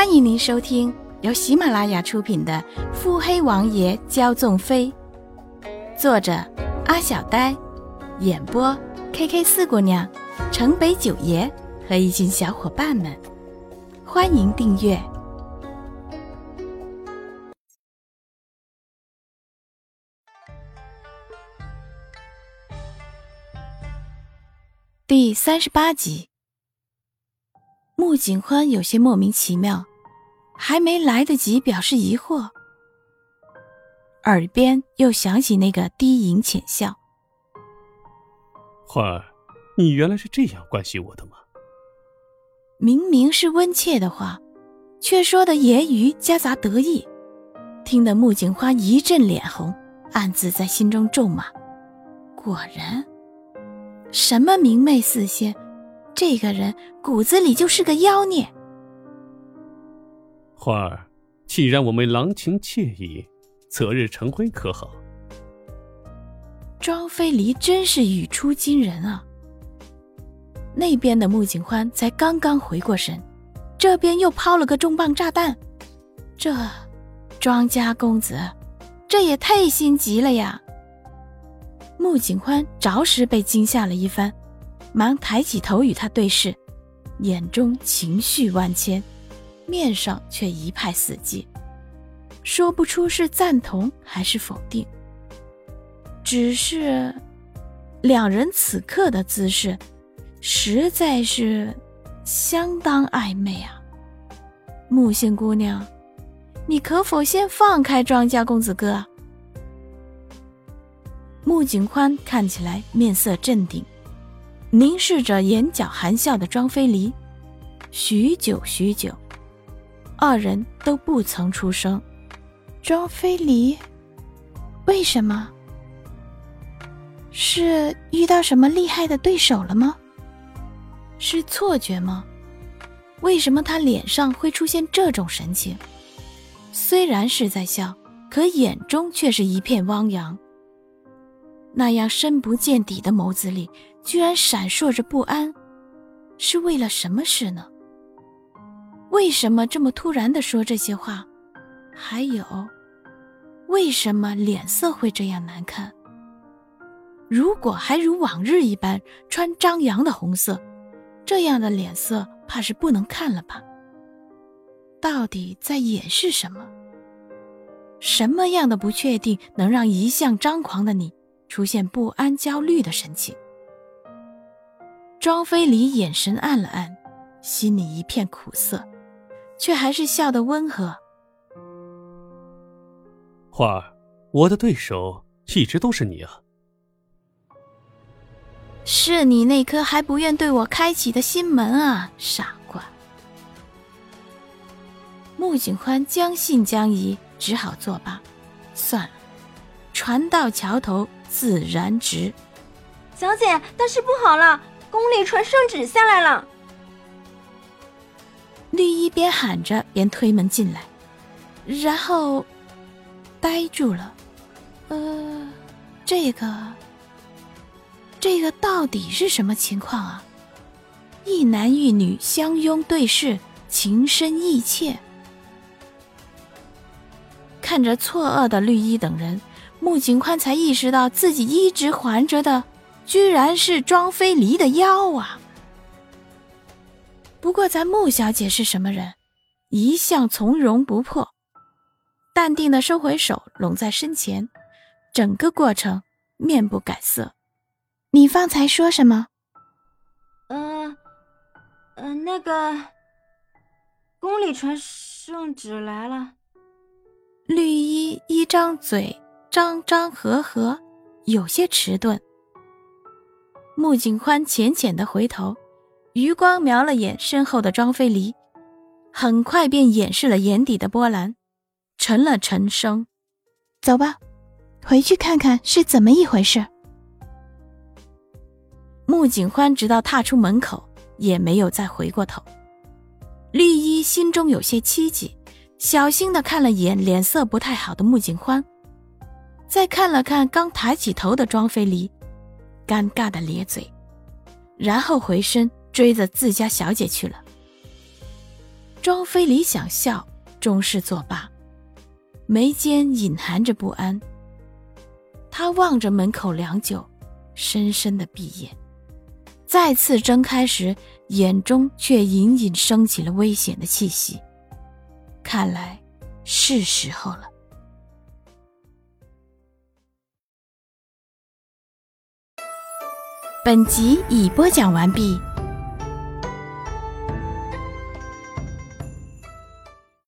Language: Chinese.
欢迎您收听由喜马拉雅出品的《腹黑王爷骄纵妃》，作者阿小呆，演播 K K 四姑娘、城北九爷和一群小伙伴们。欢迎订阅第三十八集。穆景欢有些莫名其妙，还没来得及表示疑惑，耳边又响起那个低吟浅笑：“欢儿，你原来是这样关心我的吗？”明明是温切的话，却说的言语夹杂得意，听得穆景花一阵脸红，暗自在心中咒骂：“果然，什么明媚似仙。”这个人骨子里就是个妖孽。花儿，既然我们郎情妾意，择日成婚可好？庄飞离真是语出惊人啊！那边的穆景欢才刚刚回过神，这边又抛了个重磅炸弹。这庄家公子，这也太心急了呀！穆景欢着实被惊吓了一番。忙抬起头与他对视，眼中情绪万千，面上却一派死寂，说不出是赞同还是否定。只是，两人此刻的姿势，实在是相当暧昧啊！木星姑娘，你可否先放开庄家公子哥？穆景宽看起来面色镇定。凝视着眼角含笑的庄飞离，许久许久，二人都不曾出声。庄飞离，为什么？是遇到什么厉害的对手了吗？是错觉吗？为什么他脸上会出现这种神情？虽然是在笑，可眼中却是一片汪洋。那样深不见底的眸子里。居然闪烁着不安，是为了什么事呢？为什么这么突然的说这些话？还有，为什么脸色会这样难看？如果还如往日一般穿张扬的红色，这样的脸色怕是不能看了吧？到底在掩饰什么？什么样的不确定能让一向张狂的你出现不安、焦虑的神情？庄飞离眼神暗了暗，心里一片苦涩，却还是笑得温和。花儿，我的对手一直都是你啊！是你那颗还不愿对我开启的心门啊，傻瓜！穆景欢将信将疑，只好作罢。算了，船到桥头自然直。小姐，大事不好了！宫里传圣旨下来了。绿衣边喊着边推门进来，然后呆住了。呃，这个，这个到底是什么情况啊？一男一女相拥对视，情深意切。看着错愕的绿衣等人，穆景宽才意识到自己一直环着的。居然是庄飞离的腰啊！不过咱穆小姐是什么人？一向从容不迫，淡定的收回手，拢在身前，整个过程面不改色。你方才说什么？嗯，嗯，那个宫里传圣旨来了。绿衣一张嘴，张张合合，有些迟钝。穆景欢浅浅的回头，余光瞄了眼身后的庄飞离，很快便掩饰了眼底的波澜，沉了沉声：“走吧，回去看看是怎么一回事。”穆景欢直到踏出门口，也没有再回过头。绿衣心中有些戚戚，小心的看了眼脸色不太好的穆景欢，再看了看刚抬起头的庄飞离。尴尬的咧嘴，然后回身追着自家小姐去了。庄妃里想笑，终是作罢，眉间隐含着不安。他望着门口良久，深深的闭眼，再次睁开时，眼中却隐隐升起了危险的气息。看来是时候了。本集已播讲完毕。